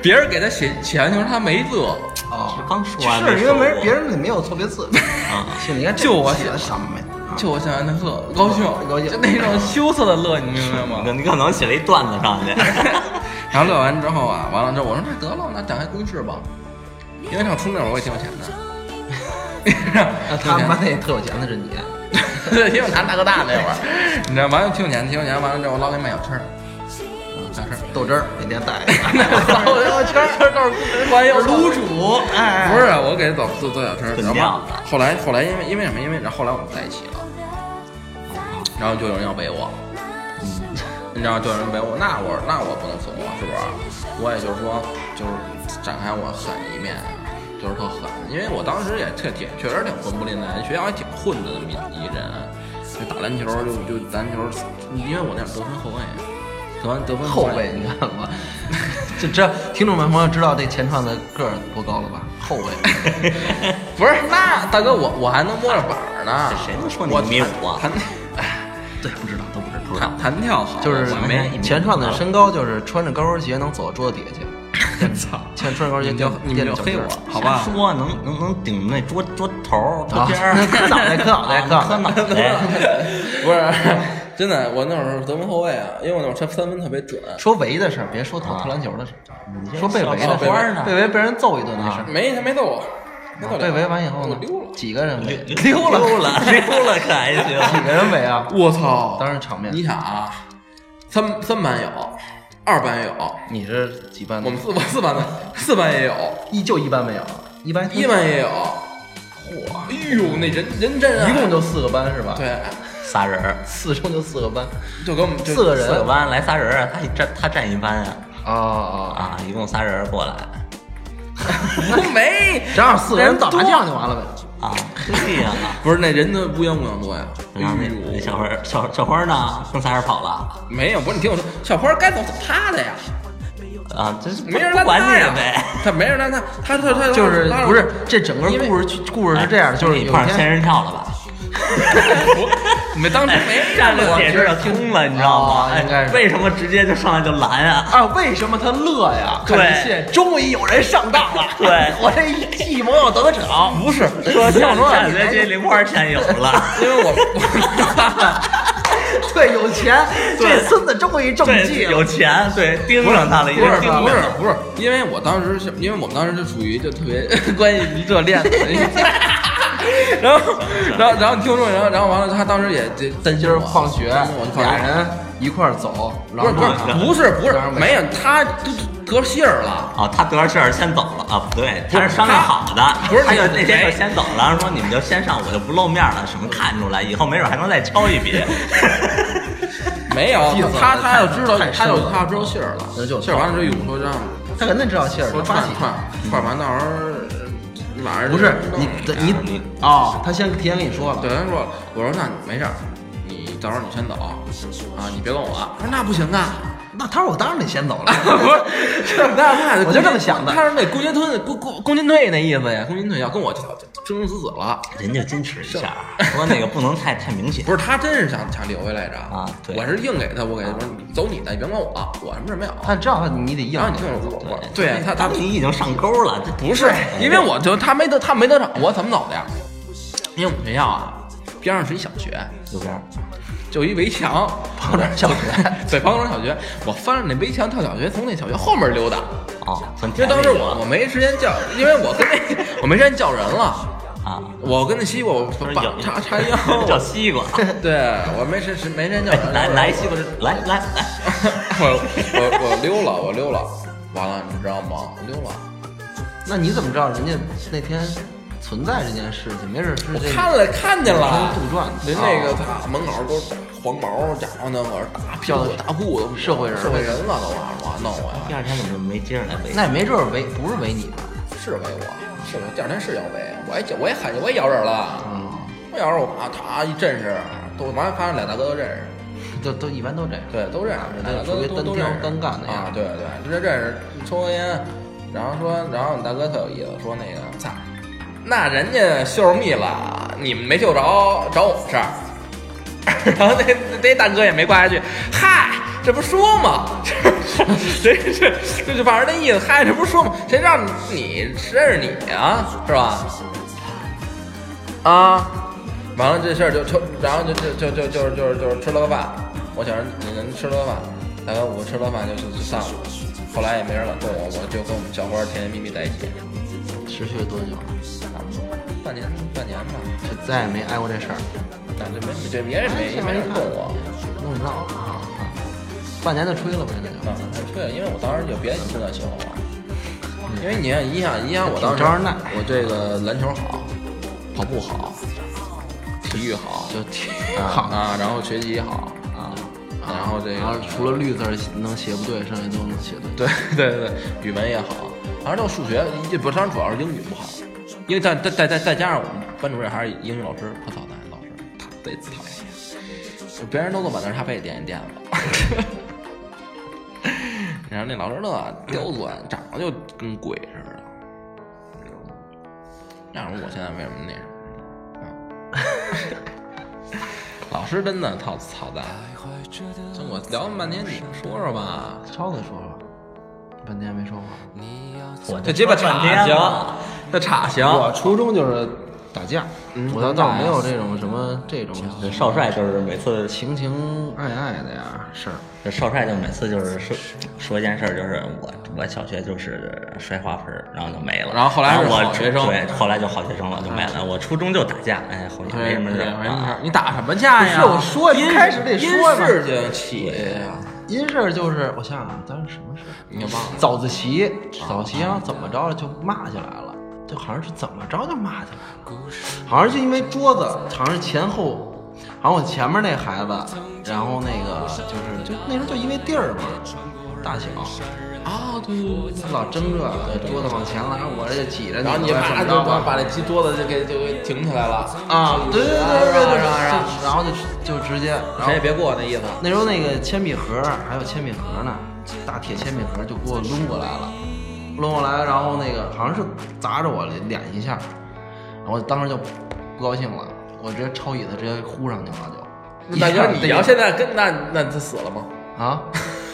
别人给他写写完情书，他没乐，啊，刚说完是因为没别人没有错别字啊。行，你看这就我写的什么呀？就我想让他乐，高兴，高兴就那种 羞涩的乐，你明白吗？你可能写了一段子上去。然后乐完之后啊，完了之后我说那得了，那展开公式吧，因为上初中那会儿我也挺有钱的。那他们班那特有钱的是你，对，挺有钱大哥大那会儿，你知道，完了挺有钱，挺有钱，完了之后我老给买小吃儿，小吃儿？豆汁儿每天带，豆小圈儿 都是欢迎卤煮，哎，不是，我给他走做做小车，炖然后料子后来后来因为因为什么？因为然后后来我们在一起了，然后就有人要围我，嗯你知道，就有人围我，那我那我不能怂啊，是不是？我也就是说，就是展开我狠一面，就是特狠，因为我当时也特挺确实挺混不吝的，学校还挺混的那么一一人，就打篮球就就篮球，因为我那是得分后卫，得分得分后卫，你看吧，就知道听众们朋友知道这钱串的个儿多高了吧？后卫，不是那大哥我我还能摸着板儿呢，这谁能说你我一米五啊弹 对，不知道都不知道。弹弹跳好，就是我没钱串的身高，就是穿着高跟鞋能走到桌子底下去。操，穿穿着高跟鞋你就你们就黑我，好吧？说能能能顶那桌桌头桌啊边儿，磕脑袋磕脑袋啊磕脑袋磕脑袋。不是，真的，我那会儿得分后卫啊，因为我那会儿三三分特别准。说围的事儿，别说投投篮球的事儿。说被围的小事儿，被围被人揍一顿的事儿。没他没揍我，没揍我被围完以后呢溜了。？几个人围？溜了溜了溜了，可还行。几个人围啊？我操！当时场面你想啊，三三班有，二班有，你是几班的？我们四班四班的四班也有，一就一班没有，一班一班也有。嚯！哎呦，那人人真啊！一共就四个班是吧？，对，仨人儿，四中就四个班，就给我们就四个人四个班来仨人儿啊，他一站他站一班啊啊啊！啊，一共仨人儿过来 都没，正好四个人打麻将就完了呗。啊，对呀。不是那人都乌泱乌泱多呀。哎然后那那小花小小花呢，跟仨人跑了没有，不是你听我说，小花该走走他的呀，啊，这是没人不管你呗。他没人拦他，他他他就是不是这整个故事故事是这样的，就是你有一天碰上仙人跳了吧？没当时没这样就解释就通了，你知道吗？哦应该是哎为什么直接就上来就拦啊？啊，为什么他乐呀？对终于有人上当了。对我这一计谋要得逞。不是 说下说下学期零花钱有了，因为我对，有钱，这孙子终于中对，计了。有钱，对，盯上他了，已不是经不是。不是，因为我当时是因为我们当时就属于就特别关系热恋的，然后然后然后你听我说，然后然后完了，他当时也这担心放学俩人一块儿走，然不是后不是不是不是没有，他都得信儿了。哦，他得着信儿先走了啊？不对，他是商量好的，不是他就那天就先走了，然后说你们就先上，我就不露面了，什么看出来，以后没准还能再敲一笔。没有，他他要知道，他就他要知道信儿了，信儿完了之后，有说让他肯定知道信儿，说串串串完，到时候呃晚上不是弄你你你哦，他先提前跟你说了，对，他说，我说那没事儿，你到时候你先走啊，你别管我。他说那不行啊，那他说我当然得先走了。不是，那那我就这么想的他说那公进退公公公进退那意思呀，公进退要跟我生生死死了。人家矜持一下，说那个不能太太明显。不是他真是想想留下来着啊对我是硬给他，我给他说你走你的，你别管我，我什么事没有。他知道你得硬然后你听我说，我对他他你已经上钩了，这不是，因为我就他没得他没得逞，我怎么走的呀？因为我们学校啊边上是一小学，右边就一围墙，旁边小学，对，庞庄小学，我翻着那围墙跳小学，从那小学后面溜达。哦，算因为当时我我没时间叫，因为我跟那 我没时间叫人了，啊，我跟那西瓜我把有插插腰，叫西瓜，对我没时时没时间叫人，来来西瓜，来来来，我我我溜了，我溜了，完了你知道吗？溜了，那你怎么知道人家那天存在这件事情？没准是这看了看见了，杜撰。的人那个他门口都是黄毛，家伙那会儿大屁股大裤子，社会人社会人了都啊，我弄我呀，第二天怎么没接着来围？那也没准儿围不是围你吧，是围我，是我第二天是要围，我也叫我也喊我也咬人了，嗯，我咬人我啊他一阵势，都完发现俩大哥都认识。都都一般都这样。对，都认识，属于单挑都都认识。单干的呀，对，对对，这认识，抽根烟，然后说，然后你大哥特有意思，说那个，操，那人家秀着蜜了，你们没秀着，找我们事儿。然后那那大哥也没挂下去，嗨，这不说吗？这这这就反正那意思，嗨，这不说吗？谁让你认识你啊，是吧？啊，完了这事儿就就，然后就就就就就就就吃了个饭，我想着你能吃了个饭，大哥我吃了饭就就就散了，后来也没人敢动我，我就跟我们小花甜甜蜜蜜在一起，持续了多久？半年半年吧，就再也没挨过这事儿。但这没对别人没没人动我，弄闹啊！半年就吹了呗，那就。吹了，因为我当时就别的真的喜欢我，因为你看，你想，你想我当时挺招人耐我这个篮球好，跑步好，体育好，就体育好啊，然后学习好啊。然后这然后个除了绿字能写不对，剩下都能写对。对对对，语文也好，反正就数学，这不当然主要是英语不好，因为再再再再再加上我们班主任还是英语老师，可操蛋，老师他贼讨厌，别人都坐板凳，他非得垫一垫子。然后那老师乐刁钻，长得就跟鬼似的。要不我现在为什么那什么？啊，老师真的操操蛋。这我聊了半天，你说说吧。超子说了，半天没说话。我这鸡巴半岔行天了，这岔行。我初中就是打架，嗯我倒倒没有这种什么这种这少帅就是每次情情爱爱的呀事儿。这少帅就每次就是说说一件事儿，就是我我小学就是摔花盆儿，然后就没了。然后后来是我好学生对，后来就好学生了，就没了。我初中就打架，哎，后来没什么事对，儿没什么事儿啊。你打什么架呀？不是我说一开始得说因嘛事情起呀。因事儿就是我想想，当时什么事儿？你忘了？早自习，早自习然后怎么着就骂起来了，就好像是怎么着就骂起来了，好像就因为桌子，好像是前后，好像我前面那孩子，然后那个就是就那时候就因为地儿嘛，大小。啊，对对对，老争这个，桌子往前拉，我这挤着你，然后你我啪就把把那鸡桌子就给就给挺起来了啊，对对对对对，然后就就直接，谁也别过那意思。那时候那个铅笔盒还有铅笔盒呢，大铁铅笔盒就给我抡过来了，抡过来，然后那个好像是砸着我脸一下，然后我当时就不高兴了，我直接抄椅子直接呼上去了就。大哥，你要现在跟那那他死了吗？啊？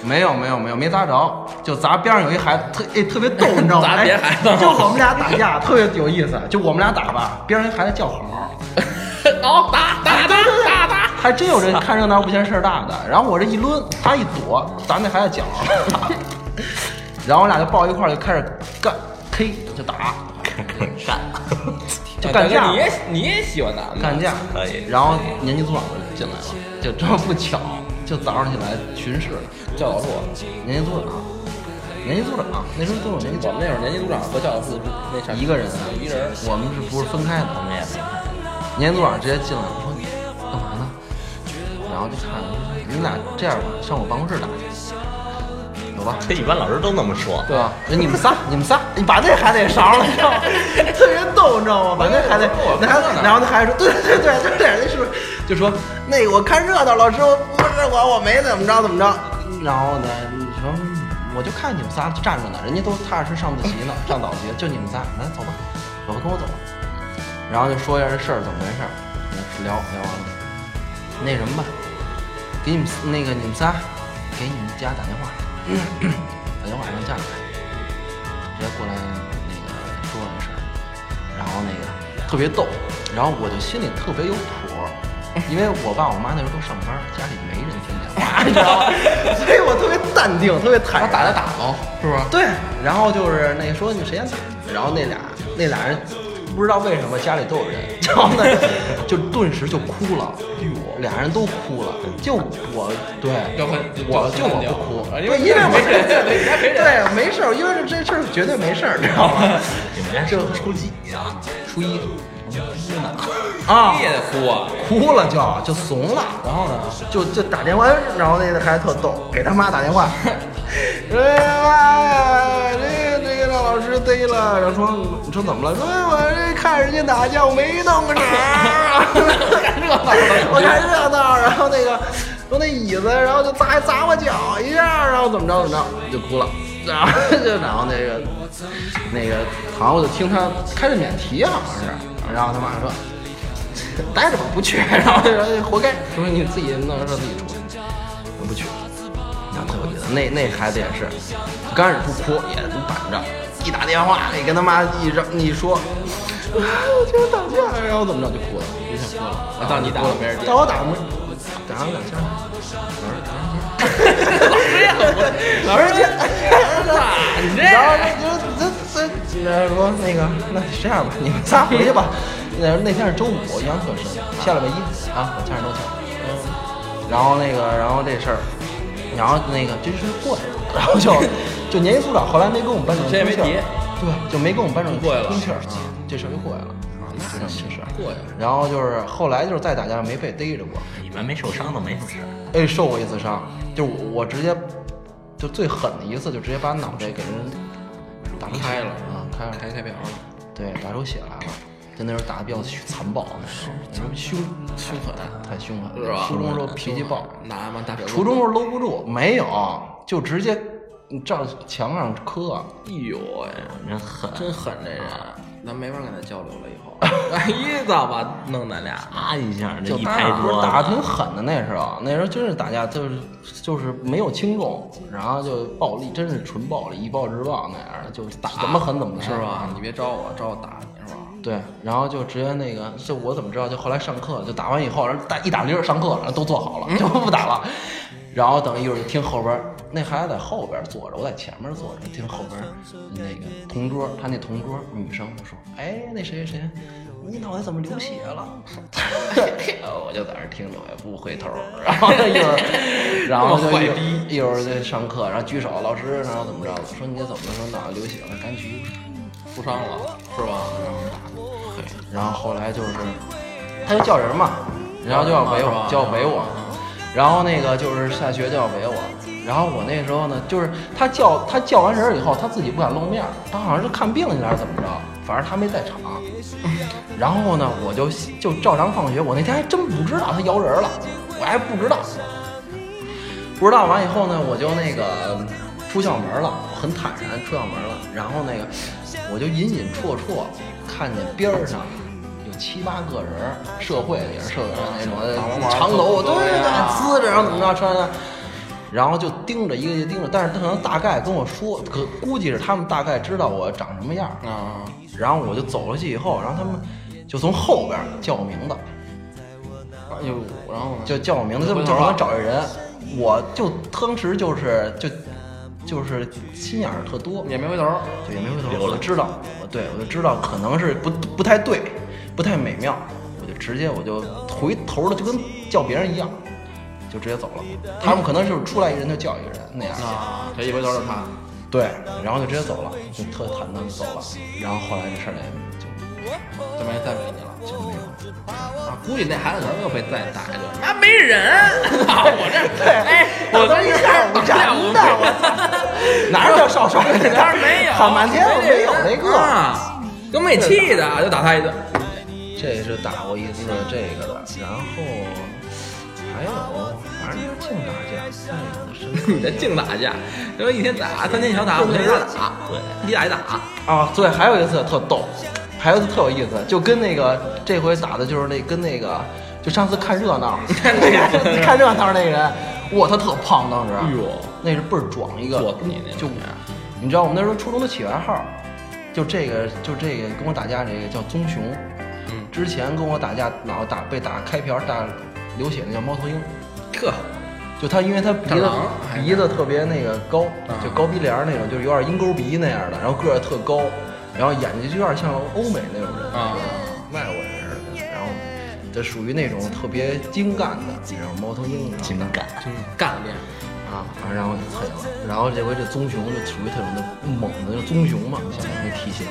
没有没有没有没砸着，就砸边上有一孩子特哎特别逗，你知道吗？砸别哎孩子就我们俩打架特别有意思，就我们俩打吧，边上一孩子叫好。好，打！还真有人 看热闹不嫌事儿大的。然后我这一抡，他一躲，咱那孩子脚上了。然后我俩就抱一块儿就开始干，K 就打，干，就干架你。也你也喜欢打干架可以然后年级组长就进来了，就这么不巧，就早上起来巡视，教导处。年级组长，年级组长那时候都有年级组长我们那会儿年级组长和教导处是那啥一个人啊，一人。我们是不是分开的？我们也分开。年级组长直接进来了，说？然后就看说你们俩这样吧，上我办公室打去，走吧？这一般老师都那么说。对吧？说你们仨，你们仨，你把那孩子也勺了，你知道吗？特别逗，你知道吗？把那孩子，那孩子，然后那孩子说，对对对对对，那是不是就说那个我看热闹，老师我不是我，我没怎么着怎么着。然后呢，你说我就看你们仨站着呢，人家都踏实上自习呢，上早习，就你们仨，来走吧，走吧，跟我走吧。然后就说一下这事儿怎么回事儿，聊聊完了，那什么吧，给你们那个你们仨，给你们家打电话。打电话让家里来，直接过来那个说这事儿，然后那个特别逗，然后我就心里特别有谱，因为我爸我妈那时候都上班，家里没人听电话，你知道吗？所以我特别淡定，特别坦然。打就打喽，是不是？对，然后就是那个说你谁先打，然后那俩那俩人不知道为什么家里都有人，然后呢就顿时就哭了，俩人都哭了，就我对，我就我不哭，啊因为对，因为我没事对没人对没事，因为这事儿绝对没事儿，知道吗？你们家是初几呀？初一哭呢？啊你也得哭啊！哭了就就怂了，然后呢就就打电话，然后那个孩子特逗，给他妈打电话，说妈呀，这个这个让老师逮了，然后说你说怎么了？说我这看人家打架，我没动手，看热闹，我看热闹，然后那个说那椅子，然后就砸砸我脚一下，然后怎么着怎么着就哭了，然后就然后那个那个好像我就听他开着免提，好像是，然后他妈说。待着吧，不去，然后就说活该，说你自己弄说自己出去，我不去。然后特有意思，那那孩子也是，刚开始不哭，也不板着，一打电话，你跟他妈一嚷，你一说，啊，我今天打架，然后怎么着就哭了，就想哭了。啊到你打了没人接到我打没，打了两下，老师接，老师接，然后就这这这说那个，那这样吧，你们仨回去吧。那那天是周五，印象特深，下了个衣服啊，我家人都去了。然后那个，然后这事儿然后那个这事过去了，然后就就年级组长后来没跟我们班主任谁也没通气对，就没跟我们班主任过去了通气儿啊，这事儿就过去了。就这么回事儿过去了。然后就是后来就是再打架没被逮着过，你们没受伤都没什么事。哎，受过一次伤，就我我直接就最狠的一次，就直接把脑袋给人打开了啊，开了开开瓢了，对，打出血来了。就那时候打的比较残暴，那时候那时候凶凶狠太凶狠是吧？了。初中时候脾气暴，拿嘛大表初中时候搂不住，没有，就直接照墙上磕。哎呦喂，真狠，真狠这人，咱没法跟他交流了以后。哎一早吧弄咱俩，啪一下，这就打一拍打的挺狠的，那时候那时候真是打架，就是就是没有轻重，然后就暴力，真是纯暴力，以暴制暴那样的，就打怎么狠怎么来是吧？你别招我，招我打你是吧？对，然后就直接那个，就我怎么知道？就后来上课，就打完以后，然后打一打铃儿上课了，都坐好了，就不打了。然后等一会儿就听后边儿，那孩子在后边儿坐着，我在前面坐着，听后边儿那个同桌，他那同桌女生就说：“哎，那谁谁，你脑袋怎么流血了？”我就在那儿听着，我也不回头。然后一会儿，然后就一会儿在上课，然后举手，老师，然后怎么着了？说你怎么了？说脑袋流血了，赶紧去。负伤了是吧？对，然后后来就是，他就叫人嘛，然后就要围我，就要围我，然后那个就是下学就要围我，然后我那时候呢，就是他叫他叫完人以后，他自己不敢露面，他好像是看病去了还是怎么着，反正他没在场。然后呢，我就就照常放学，我那天还真不知道他摇人了，我还不知道，不知道完以后呢，我就那个出校门了，我很坦然出校门了，然后那个我就隐隐绰绰看见边儿上有七八个人，社会也是社会上那种长头发，对对对，啊呲着，然后怎么着穿的。然后就盯着一个一个盯着，但是他可能大概跟我说，可估计是他们大概知道我长什么样儿，啊，然后我就走过去以后，然后他们就从后边叫我名字，哎呦，然后？就叫我名字，就就让我找这人，我就当时就是就就是心眼儿特多，也没回头，就也没回头，我就知道，我对我就知道可能是不不太对，不太美妙，我就直接我就回头了，就跟叫别人一样，就直接走了。他们可能就是出来一人就叫一个人那样，啊，这一回头是他，对，然后就直接走了，就特坦荡就走了。然后后来这事儿也就就没再理你了。就没有。啊，估计那孩子可能又被再打一顿。妈没人，啊我这哎，我这一下午人呢，我操，哪有叫少帅的？当然没有，喊半天我没有那个。啊，都没气的，就打他一顿。这是打过一次这个的，然后还有反正就是净打架，再有的是你的净打架，因为一天打三天小打，五天大打打，对，一打一打。啊，对，还有一次特逗，还有一次特有意思，就跟那个这回打的就是那跟那个就上次看热闹，看热闹那个人，哇，他特胖，当时，哎呦，那是倍儿壮一个，坐你那就种你知道我们那时候初中的起外号，就这个就这个跟我打架这个叫棕熊，嗯，之前跟我打架老打被打开瓢打流血那叫猫头鹰，呵，就他因为他鼻子鼻子特别那个高，啊就高鼻梁那种，就是有点鹰钩鼻那样的，然后个儿特高，然后眼睛就有点像欧美那种人啊，外国人似的，然后这属于那种特别精干的，然后猫头鹰情感，真干了遍。啊，然后就退了。然后这回这棕熊就属于特种的猛的，就棕熊嘛，像那体型。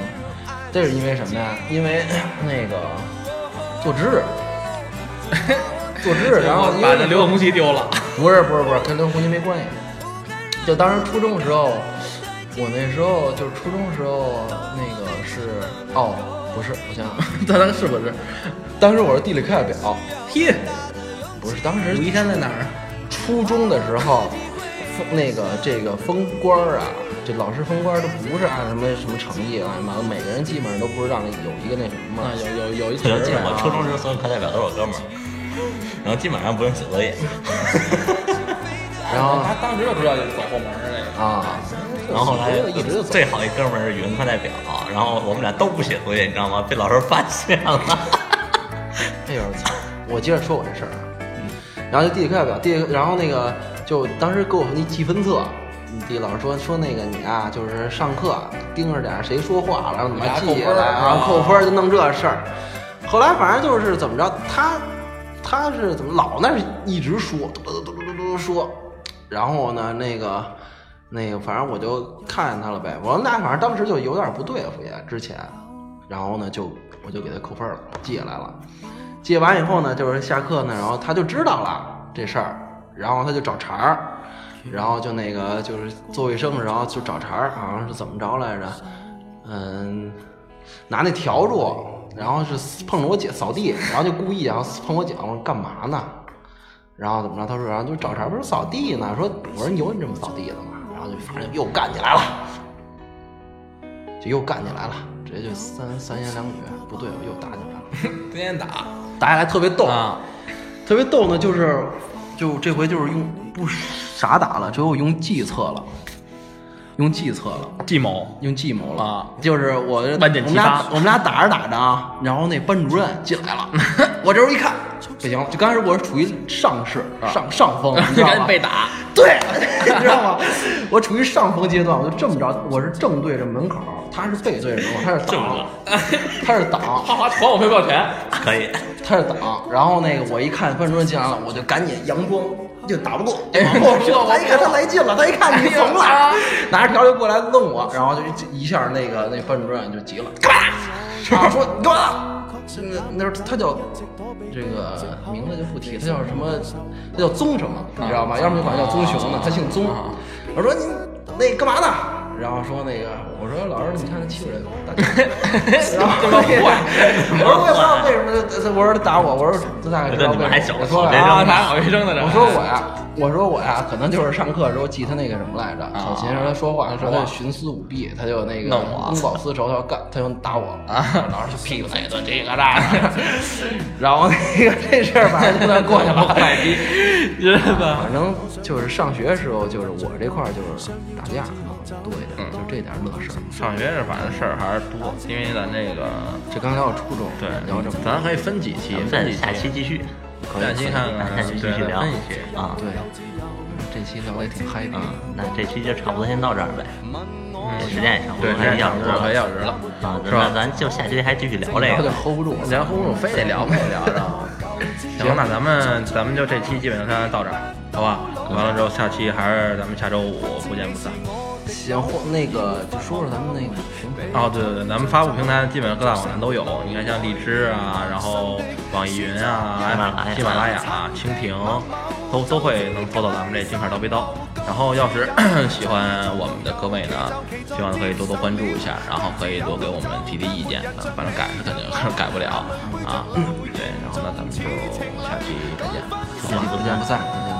这是因为什么呀？因为 那个做值日，做值日，然后把那流动红旗丢了。不是不是不是，跟刘红旗没关系。就当时初中的时候，我那时候就是初中的时候，那个是哦，不是，我想想，当时是不是？当时我是地理课代表，嘿，不是当时武夷山在哪儿？初中的时候，封那个这个封官儿啊，这老师封官儿都不是按什么什么成绩来嘛，每个人基本上都不是让有一个那什么嘛啊，。有有有一我就记得词儿我初中时候所有课代表都是我哥们儿，然后基本上不用写作业，然后他当时就知道走后门儿那个。啊，然后后来一直就走。最好一哥们儿是语文课代表，然后我们俩都不写作业，你知道吗？被老师发现了。哎呦，操！我接着说我这事儿啊，然后就地理课代表，地理，然后那个就当时给我那记分册，地理老师说说那个你啊，就是上课盯着点儿谁说话了，然后怎么记下来，然后扣分就弄这事儿。后来反正就是怎么着，他他是怎么老那儿一直说，嘟嘟嘟嘟嘟嘟说，然后呢，那个那个，反正我就看见他了呗。我说那反正当时就有点不对付也之前，然后呢就我就给他扣分了，记下来了。记完以后呢，就是下课呢，然后他就知道了这事儿，然后他就找茬儿，然后就那个就是做卫生，然后就找茬儿，好像是怎么着来着？嗯，拿那笤帚，然后是碰着我姐扫地，然后就故意然后碰我姐，我说干嘛呢？然后怎么着？他说，然后就找茬，不是扫地呢？说我说有你这么扫地的吗？然后就反正又干起来了，就又干起来了，直接就三三言两语不对，又打起来了。天天打打起来特别逗，啊，特别逗呢，就是就这回就是用不傻打了，只有用计策了，用计策了，计谋。用计谋了。啊。就是我万箭齐我们俩发我们俩打着打着啊，然后那班主任进来了，我这时候一看不行，就刚开始我是处于上势上上风，你知道赶紧吗？被打，对，你知道吗？我处于上风阶段，我就这么着，我是正对着门口，他是背对着门口，他是挡，他是挡，哈哈，还我赔票钱，可以，他是挡，然后那个我一看班主任进来了，我就赶紧佯装就打不过，我说他一看他来劲了，他一看你怂了，拿着条就过来弄我，然后就一下那个那班主任就急了，干嘛？然后说你干嘛？那那时候他叫这个名字就不提，他叫什么？他叫宗什么？你知道吗？要么就管他叫宗雄呢，他姓宗。我说你那干嘛呢？然后说那个，我说老师，你看他欺负人，打架。然后那个我说我也不知道为什么他，我说他打我，我说他大概知道为什么。我说学生啊啊，打好学生的这，我说我呀，我说我呀，可能就是上课的时候记他那个什么来着，考勤让他说话，说他就徇私舞弊，他就那个公报私仇，他要干，他就打我啊，老师就批评他一顿，这个那个，然后那个这事儿反正就算过去了，坏逼，知道吧？反正就是上学的时候，就是我这块儿就是打架多一点，就这点乐事儿。上学这反正事儿还是多，因为咱这个这刚聊到初中，对聊这么咱可以分几期分几期下期继续下期看看，下期继续聊。啊对，这期聊的也挺 happy 嗯，那这期就差不多先到这儿呗，这时间也差不对，多，快一小时快一了小时了，啊，是吧那？咱就下期还继续聊这个，hold 不住聊 hold 不住非得聊非得聊，知道吗？行，那咱们咱们就这期基本上先到这儿，好吧？完了之后，下期还是咱们下周五不见不散。行，或那个就说说咱们那个平台。哦，对对对，咱们发布平台基本上各大网站都有，你看像荔枝啊，然后网易云啊、喜马拉雅喜马拉雅、蜻蜓，都都会能搜到咱们这金牌刀背刀。然后要是 喜欢我们的各位呢，希望可以多多关注一下，然后可以多给我们提提意见，啊反正改是肯定 改不了啊。对，然后那咱们就下期再见。不见不散。